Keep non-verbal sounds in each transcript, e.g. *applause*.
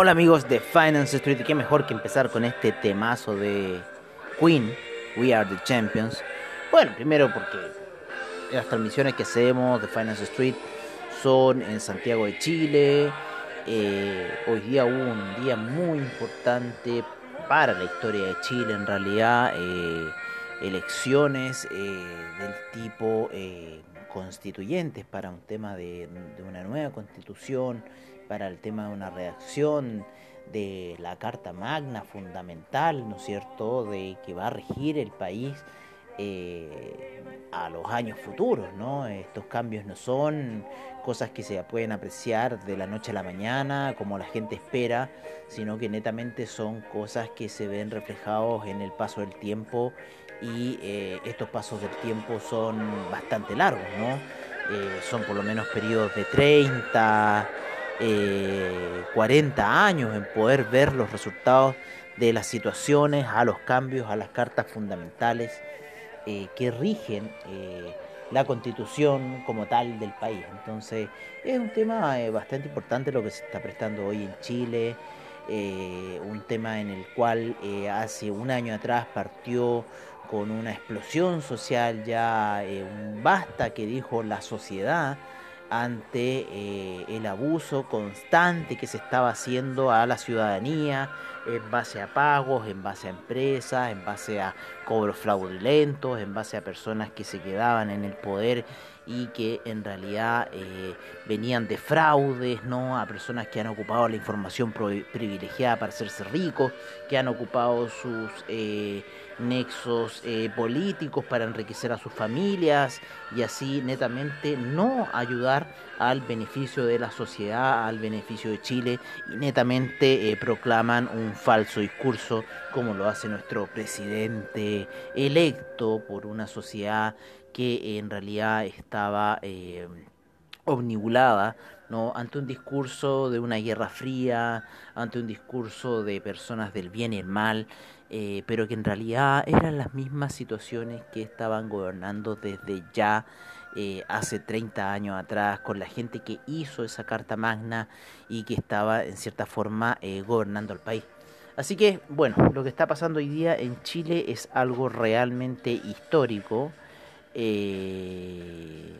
Hola amigos de Finance Street, qué mejor que empezar con este temazo de Queen, We Are the Champions. Bueno, primero porque las transmisiones que hacemos de Finance Street son en Santiago de Chile. Eh, hoy día hubo un día muy importante para la historia de Chile, en realidad. Eh, elecciones eh, del tipo constituyentes para un tema de, de una nueva constitución para el tema de una redacción de la Carta Magna fundamental, ¿no es cierto?, de que va a regir el país eh, a los años futuros, ¿no? Estos cambios no son cosas que se pueden apreciar de la noche a la mañana, como la gente espera, sino que netamente son cosas que se ven reflejados en el paso del tiempo y eh, estos pasos del tiempo son bastante largos, ¿no? Eh, son por lo menos periodos de 30, 40 eh, años en poder ver los resultados de las situaciones, a los cambios, a las cartas fundamentales eh, que rigen eh, la constitución como tal del país. Entonces es un tema bastante importante lo que se está prestando hoy en Chile, un tema en el cual hace un año atrás partió con una explosión social, ya un basta que dijo la sociedad ante eh, el abuso constante que se estaba haciendo a la ciudadanía en base a pagos, en base a empresas, en base a cobros fraudulentos, en base a personas que se quedaban en el poder y que en realidad eh, venían de fraudes, ¿no? A personas que han ocupado la información privilegiada para hacerse ricos, que han ocupado sus eh, nexos eh, políticos para enriquecer a sus familias y así netamente no ayudar al beneficio de la sociedad, al beneficio de Chile y netamente proclaman un falso discurso como lo hace nuestro presidente electo por una sociedad que en realidad estaba eh, omnibulada ¿no? ante un discurso de una guerra fría, ante un discurso de personas del bien y el mal, eh, pero que en realidad eran las mismas situaciones que estaban gobernando desde ya eh, hace 30 años atrás, con la gente que hizo esa Carta Magna y que estaba en cierta forma gobernando el país. Así que, bueno, lo que está pasando hoy día en Chile es algo realmente histórico. Eh,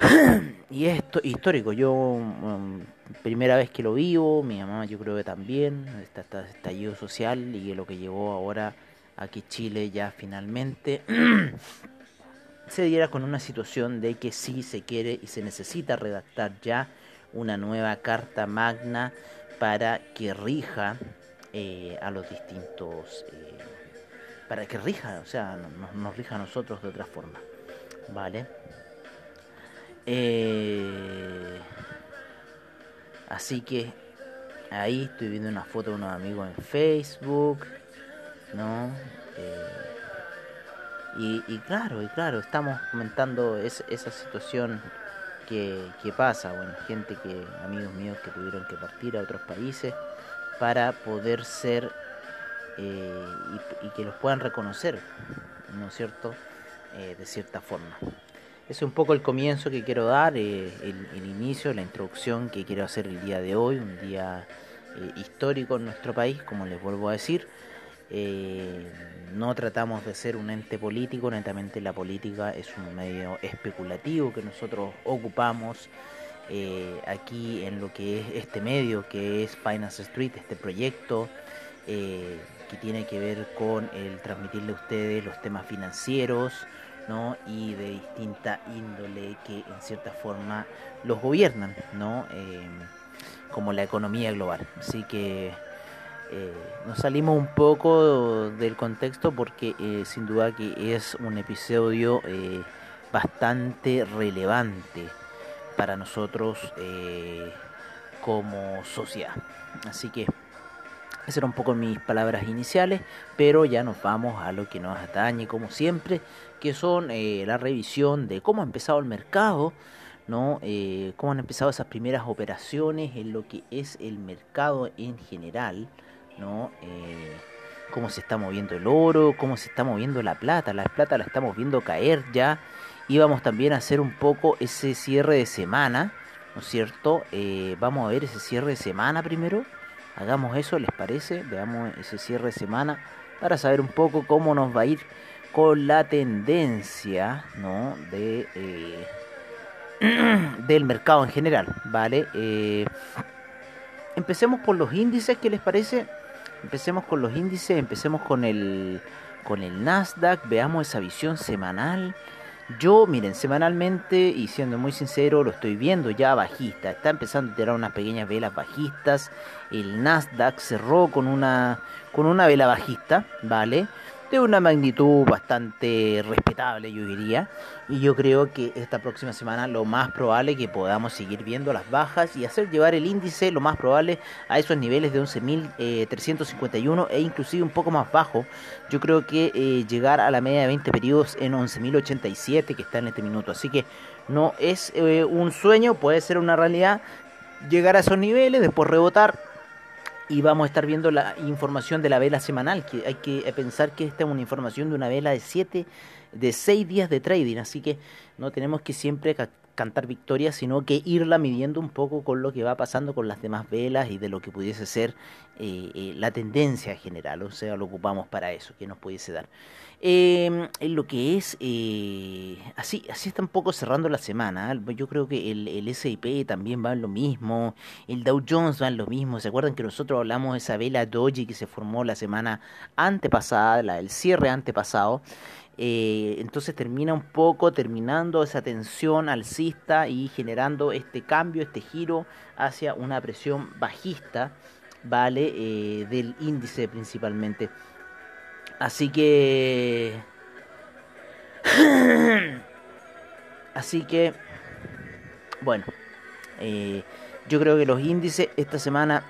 *clears throat* y es histórico, yo um, primera vez que lo vivo, mi mamá yo creo que también, está este estallido social y lo que llevó ahora a que Chile ya finalmente *clears throat* se diera con una situación de que sí se quiere y se necesita redactar ya una nueva carta magna para que rija eh, a los distintos eh, para que rija, o sea, nos, rija a nosotros de otra forma. ¿Vale? Eh, así que ahí estoy viendo una foto de unos amigos en Facebook, ¿no? Eh, y, claro, y claro, estamos comentando esa situación que, pasa, bueno, gente que, amigos míos que tuvieron que partir a otros países para poder ser eh, y, que los puedan reconocer, ¿no es cierto?, eh, de cierta forma. Es un poco el comienzo que quiero dar, eh, el, inicio, la introducción que quiero hacer el día de hoy, un día histórico en nuestro país, como les vuelvo a decir. No tratamos de ser un ente político, netamente la política es un medio especulativo que nosotros ocupamos aquí en lo que es este medio, que es Finance Street, este proyecto, eh, que tiene que ver con el transmitirle a ustedes los temas financieros, ¿no? y de distinta índole que en cierta forma los gobiernan, ¿no? Eh, como la economía global. Así que eh, nos salimos un poco del contexto porque eh, sin duda que es un episodio bastante relevante para nosotros como sociedad. Así que esas eran un poco mis palabras iniciales, pero ya nos vamos a lo que nos atañe como siempre, que son eh, la revisión de cómo ha empezado el mercado, ¿no? Eh, cómo han empezado esas primeras operaciones en lo que es el mercado en general, ¿no? Eh, cómo se está moviendo el oro, cómo se está moviendo la plata, la plata la estamos viendo caer ya, y vamos también a hacer un poco ese cierre de semana, ¿no es cierto? vamos a ver ese cierre de semana primero Hagamos eso, ¿les parece? Veamos ese cierre de semana para saber un poco cómo nos va a ir con la tendencia ¿no? de, eh, *clears throat* del mercado en general, ¿vale? Eh, empecemos por los índices, ¿qué les parece? Empecemos con los índices, empecemos con el, con el Nasdaq, veamos esa visión semanal. Yo, miren, semanalmente y siendo muy sincero, lo estoy viendo ya bajista. Está empezando a tirar unas pequeñas velas bajistas. El Nasdaq cerró con una, con una vela bajista, ¿vale? De una magnitud bastante respetable, yo diría. Y yo creo que esta próxima semana lo más probable es que podamos seguir viendo las bajas y hacer llevar el índice lo más probable a esos niveles de 11.351 e inclusive un poco más bajo. Yo creo que eh, llegar a la media de 20 periodos en 11.087 que está en este minuto. Así que no es eh, un sueño, puede ser una realidad llegar a esos niveles, después rebotar y vamos a estar viendo la información de la vela semanal, que hay que pensar que esta es una información de una vela de siete, de seis días de trading, así que no tenemos que siempre cantar victoria, sino que irla midiendo un poco con lo que va pasando con las demás velas y de lo que pudiese ser eh, eh, la tendencia general, o sea, lo ocupamos para eso, que nos pudiese dar. Eh, lo que es, eh, así, así está un poco cerrando la semana, yo creo que el, el S&P también va en lo mismo, el Dow Jones va en lo mismo, ¿se acuerdan que nosotros hablamos de esa vela doji que se formó la semana antepasada, la del cierre antepasado? Eh, entonces termina un poco terminando esa tensión alcista y generando este cambio, este giro hacia una presión bajista, ¿vale? Eh, del índice principalmente. Así que... *clears throat* Así que... Bueno. Eh, yo creo que los índices esta semana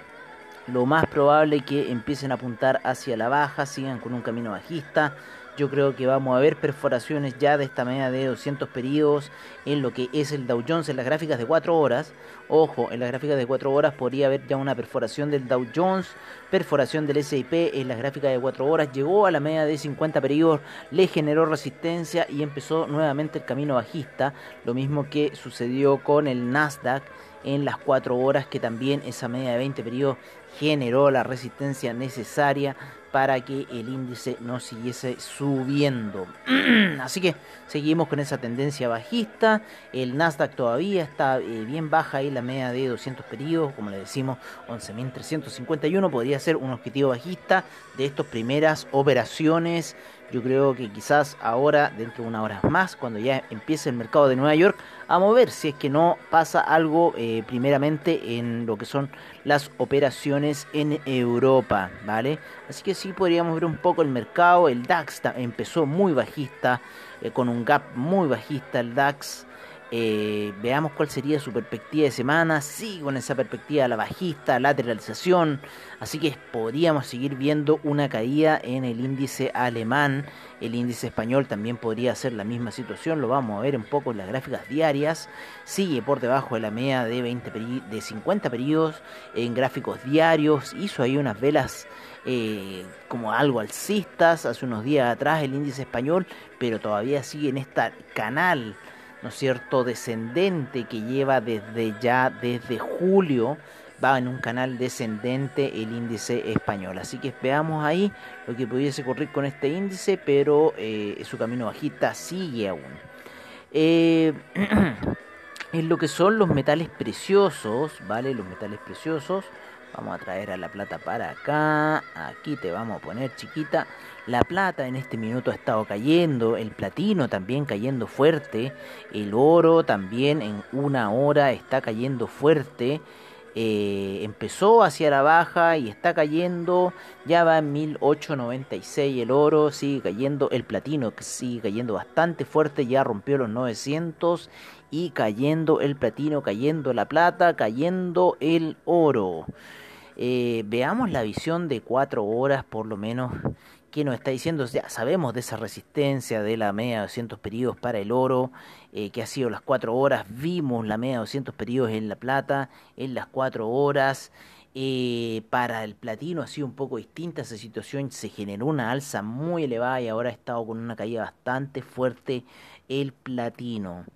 lo más probable que empiecen a apuntar hacia la baja, sigan con un camino bajista. Yo creo que vamos a ver perforaciones ya de esta media de 200 periodos en lo que es el Dow Jones en las gráficas de 4 horas. Ojo, en las gráficas de 4 horas podría haber ya una perforación del Dow Jones, perforación del S&P en las gráficas de 4 horas. Llegó a la media de 50 periodos, le generó resistencia y empezó nuevamente el camino bajista. Lo mismo que sucedió con el Nasdaq en las 4 horas que también esa media de 20 periodos generó la resistencia necesaria para que el índice no siguiese subiendo. *clears throat* Así que seguimos con esa tendencia bajista. El Nasdaq todavía está eh, bien baja ahí, la media de 200 periodos, como le decimos, 11.351. Podría ser un objetivo bajista de estas primeras operaciones yo creo que quizás ahora, dentro de una hora más, cuando ya empiece el mercado de Nueva York a mover, si es que no pasa algo eh, primeramente en lo que son las operaciones en Europa, ¿vale? Así que sí podríamos ver un poco el mercado. El DAX empezó muy bajista, eh, con un gap muy bajista el DAX. Eh, veamos cuál sería su perspectiva de semana. Sí, con esa perspectiva la bajista, lateralización. Así que podríamos seguir viendo una caída en el índice alemán. El índice español también podría ser la misma situación. Lo vamos a ver un poco en las gráficas diarias. Sigue por debajo de la media de, 20 de 50 periodos en gráficos diarios. Hizo ahí unas velas eh, como algo alcistas hace unos días atrás el índice español, pero todavía sigue en este canal ¿no es cierto?, descendente que lleva desde ya, desde julio, va en un canal descendente el índice español. Así que veamos ahí lo que pudiese ocurrir con este índice, pero eh, su camino bajista sigue aún. Eh, *clears throat* en lo que son los metales preciosos, ¿vale? Los metales preciosos, Vamos a traer a la plata para acá. Aquí te vamos a poner chiquita. La plata en este minuto ha estado cayendo. El platino también cayendo fuerte. El oro también en una hora está cayendo fuerte. Eh, empezó hacia la baja y está cayendo, ya va en 1896 el oro, sigue cayendo el platino, que sigue cayendo bastante fuerte, ya rompió los 900 y cayendo el platino, cayendo la plata, cayendo el oro. Eh, veamos la visión de cuatro horas por lo menos que nos está diciendo, ya sabemos de esa resistencia de la media de 200 periodos para el oro, eh, que ha sido las cuatro horas, vimos la media de 200 periodos en la plata, en las cuatro horas, eh, para el platino ha sido un poco distinta esa situación, se generó una alza muy elevada y ahora ha estado con una caída bastante fuerte el platino.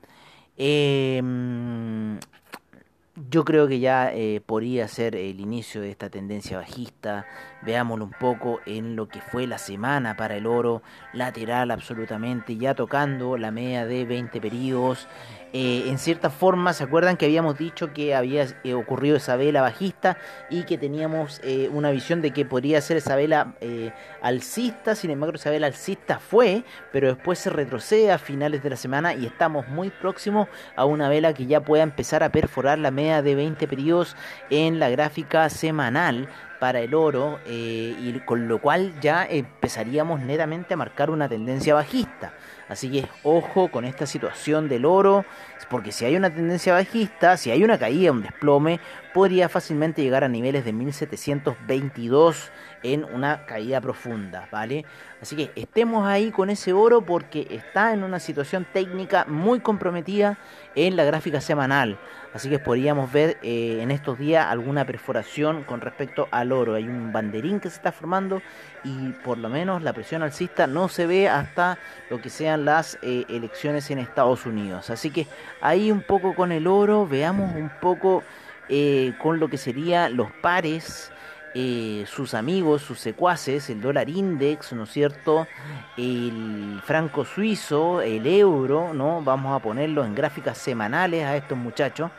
Eh, yo creo que ya eh, podría ser el inicio de esta tendencia bajista. Veámoslo un poco en lo que fue la semana para el oro, lateral absolutamente, ya tocando la media de 20 periodos. Eh, en cierta forma, ¿se acuerdan que habíamos dicho que había eh, ocurrido esa vela bajista y que teníamos eh, una visión de que podría ser esa vela alcista? Sin embargo, esa vela alcista fue, pero después se retrocede a finales de la semana y estamos muy próximos a una vela que ya pueda empezar a perforar la media de 20 periodos en la gráfica semanal para el oro y con lo cual ya empezaríamos netamente a marcar una tendencia bajista. Así que ojo con esta situación del oro, porque si hay una tendencia bajista, si hay una caída, un desplome, podría fácilmente llegar a niveles de 1722 en una caída profunda, ¿vale? Así que estemos ahí con ese oro porque está en una situación técnica muy comprometida en la gráfica semanal. Así que podríamos ver eh, en estos días alguna perforación con respecto al oro. Hay un banderín que se está formando y por lo menos la presión alcista no se ve hasta lo que sean las eh, elecciones en Estados Unidos. Así que ahí un poco con el oro, veamos un poco eh, con lo que serían los pares. Sus amigos, sus secuaces, el dólar index, ¿no es cierto? El franco suizo, el euro, ¿no? Vamos a ponerlo en gráficas semanales a estos muchachos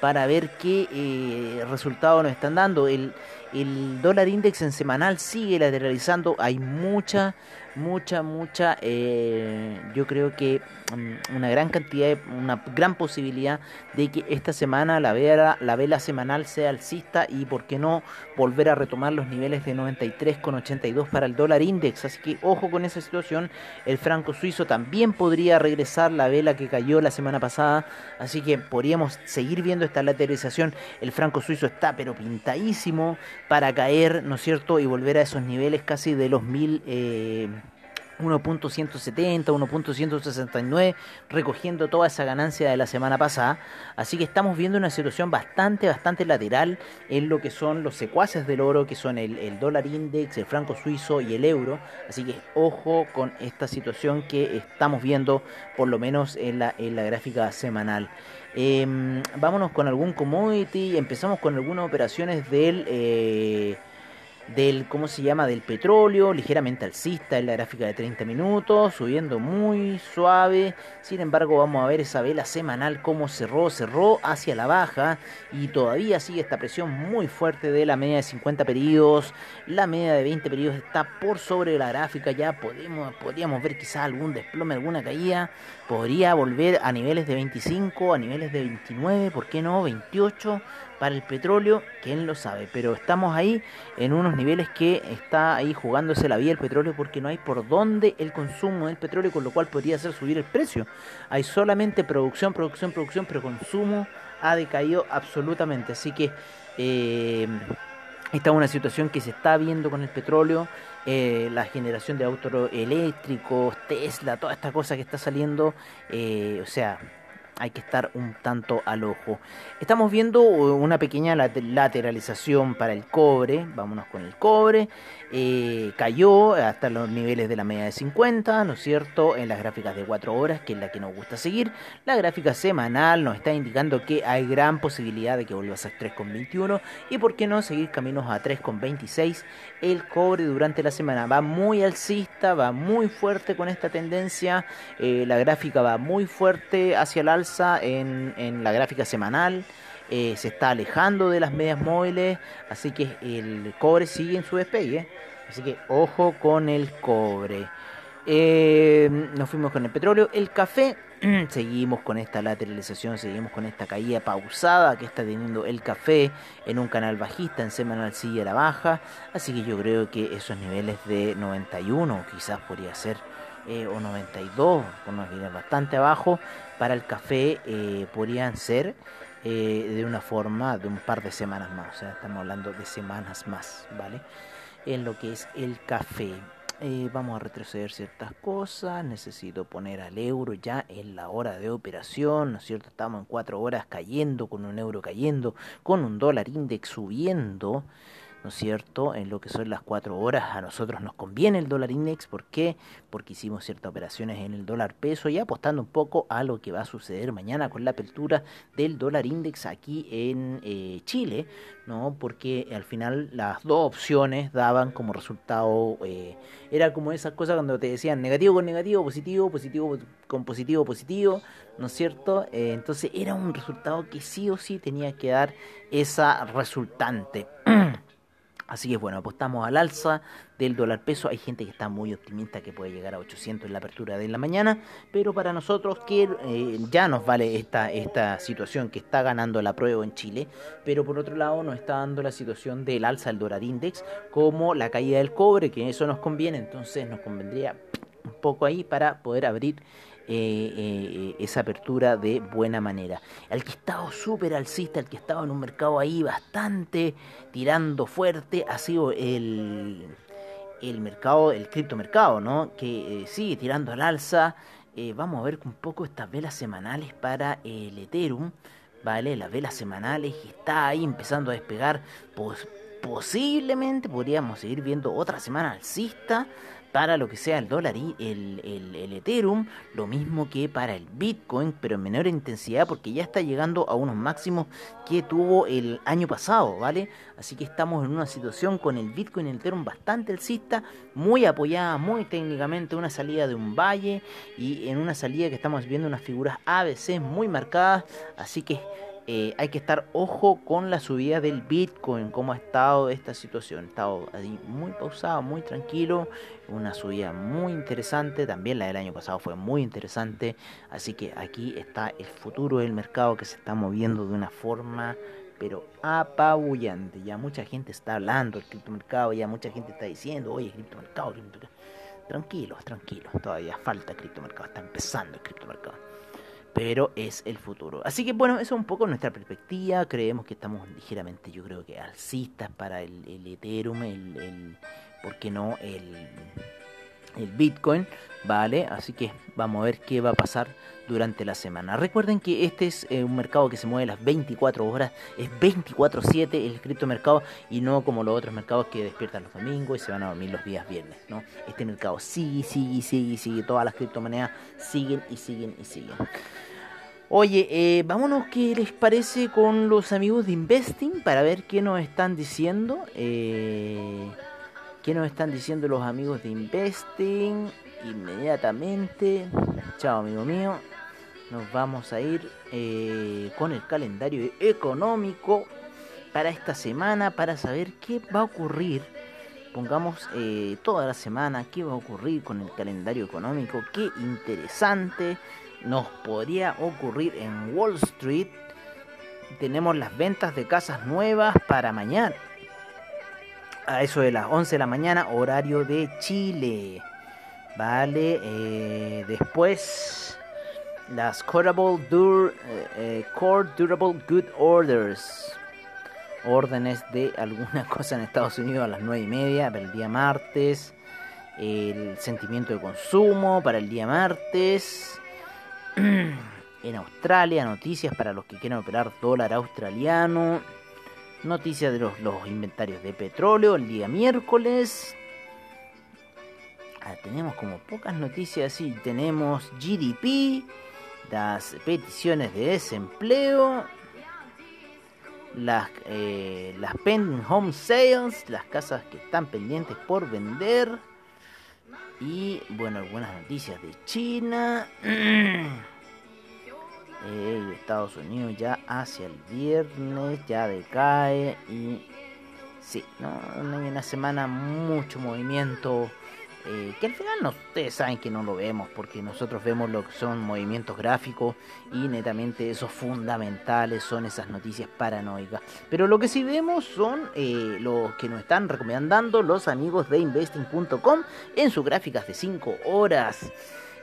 para ver qué eh, resultados nos están dando. El, el dólar index en semanal sigue lateralizando. Hay mucha mucha, mucha, eh, yo creo que mm, una gran cantidad, una gran posibilidad de que esta semana la vela, la vela semanal sea alcista y por qué no volver a retomar los niveles de 93,82 para el dólar index. Así que ojo con esa situación. El franco suizo también podría regresar la vela que cayó la semana pasada. Así que podríamos seguir viendo esta lateralización. El franco suizo está pero pintadísimo para caer, ¿no es cierto? Y volver a esos niveles casi de los mil... Eh, 1.170, 1.169, recogiendo toda esa ganancia de la semana pasada. Así que estamos viendo una situación bastante, bastante lateral en lo que son los secuaces del oro, que son el, dólar index, el franco suizo y el euro. Así que ojo con esta situación que estamos viendo, por lo menos en la, en la gráfica semanal. Em, vámonos con algún commodity, empezamos con algunas operaciones del... Eh, del, ¿cómo se llama? Del petróleo, ligeramente alcista en la gráfica de 30 minutos, subiendo muy suave. Sin embargo, vamos a ver esa vela semanal cómo cerró, cerró hacia la baja y todavía sigue esta presión muy fuerte de la media de 50 periodos. La media de 20 periodos está por sobre la gráfica, ya podemos, podríamos ver quizá algún desplome, alguna caída. Podría volver a niveles de 25, a niveles de 29, ¿por qué no? 28 para el petróleo, quién lo sabe, pero estamos ahí en unos niveles que está ahí jugándose la vida el petróleo porque no hay por dónde el consumo del petróleo, con lo cual podría hacer subir el precio. Hay solamente producción, producción, producción, pero consumo ha decaído absolutamente. Así que eh, esta es una situación que se está viendo con el petróleo. Eh, la generación de autos eléctricos, Tesla, toda esta cosa que está saliendo, eh, o sea, hay que estar un tanto al ojo. Estamos viendo una pequeña lateralización para el cobre, vámonos con el cobre, eh, cayó hasta los niveles de la media de 50, ¿no es cierto? En las gráficas de 4 horas, que es la que nos gusta seguir. La gráfica semanal nos está indicando que hay gran posibilidad de que vuelva a ser 3,21 y por qué no seguir caminos a 3,26. El cobre durante la semana va muy alcista, va muy fuerte con esta tendencia, eh, la gráfica va muy fuerte hacia el alza en, en la gráfica semanal. eh, se está alejando de las medias móviles, así que el cobre sigue en su despegue, así que ojo con el cobre. Eh, nos fuimos con el petróleo, el café, *clears throat* seguimos con esta lateralización, seguimos con esta caída pausada que está teniendo el café en un canal bajista, en semanal sigue a la baja, así que yo creo que esos niveles de 91 quizás podría ser eh, o 92, con unos niveles bastante abajo, para el café eh, podrían ser eh, de una forma de un par de semanas más, o sea, estamos hablando de semanas más, ¿vale? En lo que es el café. vamos a retroceder ciertas cosas, necesito poner al euro ya en la hora de operación, ¿no es cierto? Estamos en cuatro horas cayendo, con un euro cayendo, con un dólar index subiendo. ¿No es cierto? En lo que son las cuatro horas, a nosotros nos conviene el dólar index, ¿por qué? Porque hicimos ciertas operaciones en el dólar peso y apostando un poco a lo que va a suceder mañana con la apertura del dólar index aquí en eh, Chile, ¿no? Porque al final las dos opciones daban como resultado, eh, era como esas cosas cuando te decían negativo con negativo, positivo, positivo con positivo, positivo, ¿no es cierto? Eh, entonces era un resultado que sí o sí tenía que dar esa resultante. *clears throat* Así que bueno, apostamos al alza del dólar peso. Hay gente que está muy optimista que puede llegar a 800 en la apertura de la mañana, pero para nosotros que eh, ya nos vale esta, esta situación que está ganando la prueba en Chile, pero por otro lado nos está dando la situación del alza del dólar index como la caída del cobre, que eso nos conviene, entonces nos convendría un poco ahí para poder abrir eh, eh, esa apertura de buena manera. El que estaba súper alcista, el que estaba en un mercado ahí bastante tirando fuerte, ha sido el, el mercado, el criptomercado, ¿no? Que eh, sigue tirando al alza. vamos a ver un poco estas velas semanales para el Ethereum. ¿Vale? Las velas semanales está ahí empezando a despegar. Posiblemente podríamos seguir viendo otra semana alcista para lo que sea el dólar y el, el, Ethereum, lo mismo que para el Bitcoin, pero en menor intensidad porque ya está llegando a unos máximos que tuvo el año pasado, ¿vale? Así que estamos en una situación con el Bitcoin y el Ethereum bastante alcista, muy apoyada, muy técnicamente, una salida de un valle y en una salida que estamos viendo unas figuras ABC muy marcadas, así que eh, hay que estar ojo con la subida del Bitcoin, cómo ha estado esta situación. Ha estado muy pausado, muy tranquilo, una subida muy interesante. También la del año pasado fue muy interesante. Así que aquí está el futuro del mercado que se está moviendo de una forma pero apabullante. Ya mucha gente está hablando del criptomercado, ya mucha gente está diciendo, oye, criptomercado, criptomercado. Tranquilos, tranquilos, todavía falta criptomercado, está empezando el criptomercado pero es el futuro. Así que bueno, eso es un poco nuestra perspectiva. Creemos que estamos ligeramente, yo creo que alcistas para el, Ethereum, el, el, ¿por qué no? El, el Bitcoin, ¿vale? Así que vamos a ver qué va a pasar durante la semana. Recuerden que este es eh, un mercado que se mueve las 24 horas, es 24/7 el criptomercado y no como los otros mercados que despiertan los domingos y se van a dormir los días viernes, ¿no? Este mercado sigue, sigue, sigue, sigue, todas las criptomonedas siguen y siguen y siguen. Oye, eh, vámonos, ¿qué les parece con los amigos de Investing para ver qué nos están diciendo? Eh, ¿Qué nos están diciendo los amigos de Investing? Inmediatamente. Chao, amigo mío. Nos vamos a ir eh, con el calendario económico para esta semana para saber qué va a ocurrir. Pongamos toda la semana qué va a ocurrir con el calendario económico. Qué interesante nos podría ocurrir en Wall Street. Tenemos las ventas de casas nuevas para mañana. A eso de las 11 de la mañana, horario de Chile. Vale, eh, después las eh, eh, Core Durable Good Orders. Órdenes de *laughs* alguna cosa en Estados Unidos a las 9 y media para el día martes. El sentimiento de consumo para el día martes. *clears throat* en Australia, noticias para los que quieren operar dólar australiano, noticias de los, inventarios de petróleo el día miércoles. Ah, tenemos como pocas noticias así, tenemos GDP, las peticiones de desempleo, las, eh, las pending home sales, las casas que están pendientes por vender Y bueno, algunas noticias de China. *clears throat* Estados Unidos ya hacia el viernes ya decae y sí, ¿no? una semana mucho movimiento eh, que al final no, ustedes saben que no lo vemos porque nosotros vemos lo que son movimientos gráficos y netamente esos fundamentales son esas noticias paranoicas. Pero lo que sí vemos son eh, los que nos están recomendando los amigos de investing.com en sus gráficas de 5 horas.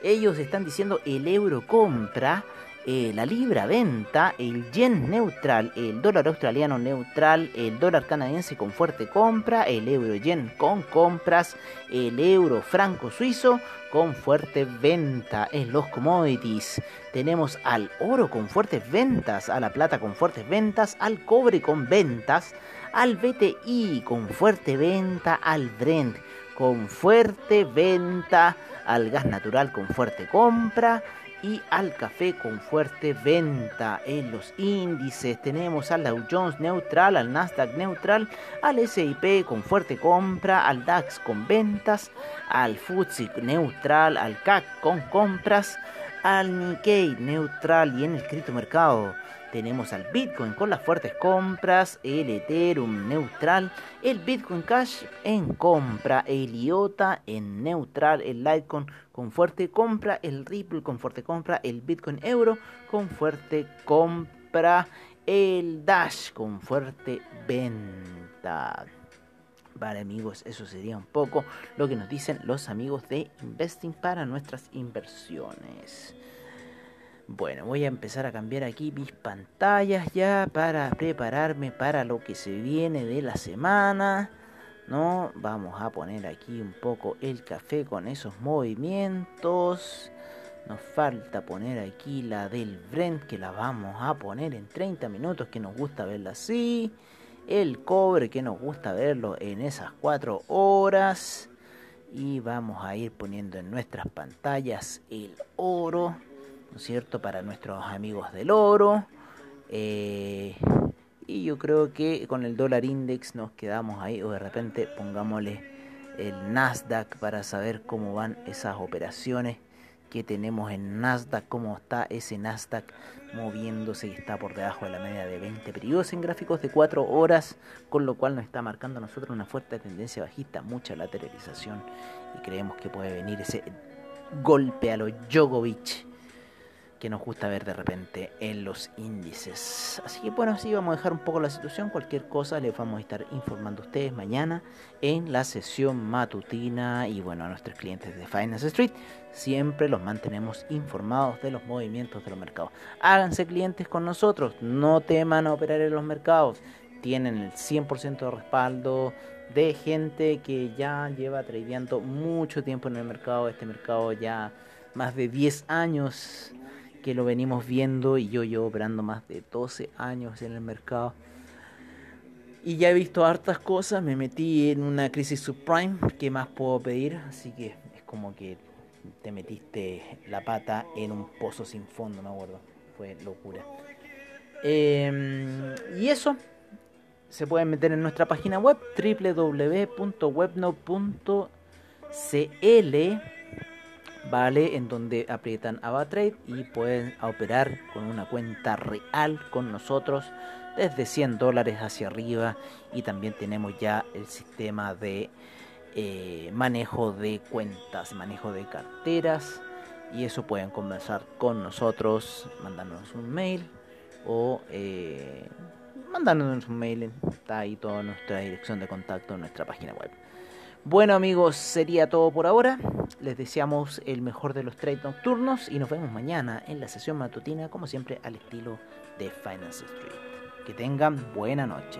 Ellos están diciendo el euro compra eh, la libra venta, el yen neutral, el dólar australiano neutral, el dólar canadiense con fuerte compra, el euro yen con compras, el euro franco suizo con fuerte venta en los commodities. Tenemos al oro con fuertes ventas, a la plata con fuertes ventas, al cobre con ventas, al BTI con fuerte venta, al Brent con fuerte venta, al gas natural con fuerte compra y al café con fuerte venta en los índices. Tenemos al Dow Jones neutral, al Nasdaq neutral, al S&P con fuerte compra, al DAX con ventas, al FTSE neutral, al CAC con compras, al Nikkei neutral y en el criptomercado tenemos al Bitcoin con las fuertes compras, el Ethereum neutral, el Bitcoin Cash en compra, el IOTA en neutral, el Litecoin con fuerte compra, el Ripple con fuerte compra, el Bitcoin Euro con fuerte compra, el Dash con fuerte venta. Vale amigos, eso sería un poco lo que nos dicen los amigos de Investing para nuestras inversiones. Bueno, voy a empezar a cambiar aquí mis pantallas ya para prepararme para lo que se viene de la semana. ¿No? Vamos a poner aquí un poco el café con esos movimientos. Nos falta poner aquí la del Brent que la vamos a poner en 30 minutos que nos gusta verla así. El cobre que nos gusta verlo en esas 4 horas. Y vamos a ir poniendo en nuestras pantallas el oro cierto?, para nuestros amigos del oro. Eh, y yo creo que con el dólar index nos quedamos ahí, o de repente pongámosle el Nasdaq para saber cómo van esas operaciones que tenemos en Nasdaq, cómo está ese Nasdaq moviéndose y está por debajo de la media de 20 periodos en gráficos de 4 horas, con lo cual nos está marcando a nosotros una fuerte tendencia bajista, mucha lateralización y creemos que puede venir ese golpe a los Djokovic que nos gusta ver de repente en los índices. Así que bueno, así vamos a dejar un poco la situación. Cualquier cosa les vamos a estar informando a ustedes mañana en la sesión matutina. Y bueno, a nuestros clientes de Finance Street siempre los mantenemos informados de los movimientos de los mercados. Háganse clientes con nosotros, no teman a operar en los mercados. Tienen el 100% de respaldo de gente que ya lleva tradeando mucho tiempo en el mercado. Este mercado ya más de 10 años que lo venimos viendo y yo llevo operando más de 12 años en el mercado. Y ya he visto hartas cosas, me metí en una crisis subprime, ¿qué más puedo pedir? Así que es como que te metiste la pata en un pozo sin fondo, me acuerdo. Fue locura. Em, y eso se pueden meter en nuestra página web www.webnode.cl ¿vale? En donde aprietan AvaTrade y pueden operar con una cuenta real con nosotros desde 100 dólares hacia arriba y también tenemos ya el sistema de eh, manejo de cuentas, manejo de carteras y eso pueden conversar con nosotros mandándonos un mail o eh, mandándonos un mail, está ahí toda nuestra dirección de contacto en nuestra página web. Bueno amigos, sería todo por ahora. Les deseamos el mejor de los trades nocturnos y nos vemos mañana en la sesión matutina, como siempre, al estilo de Finance Street. Que tengan buena noche.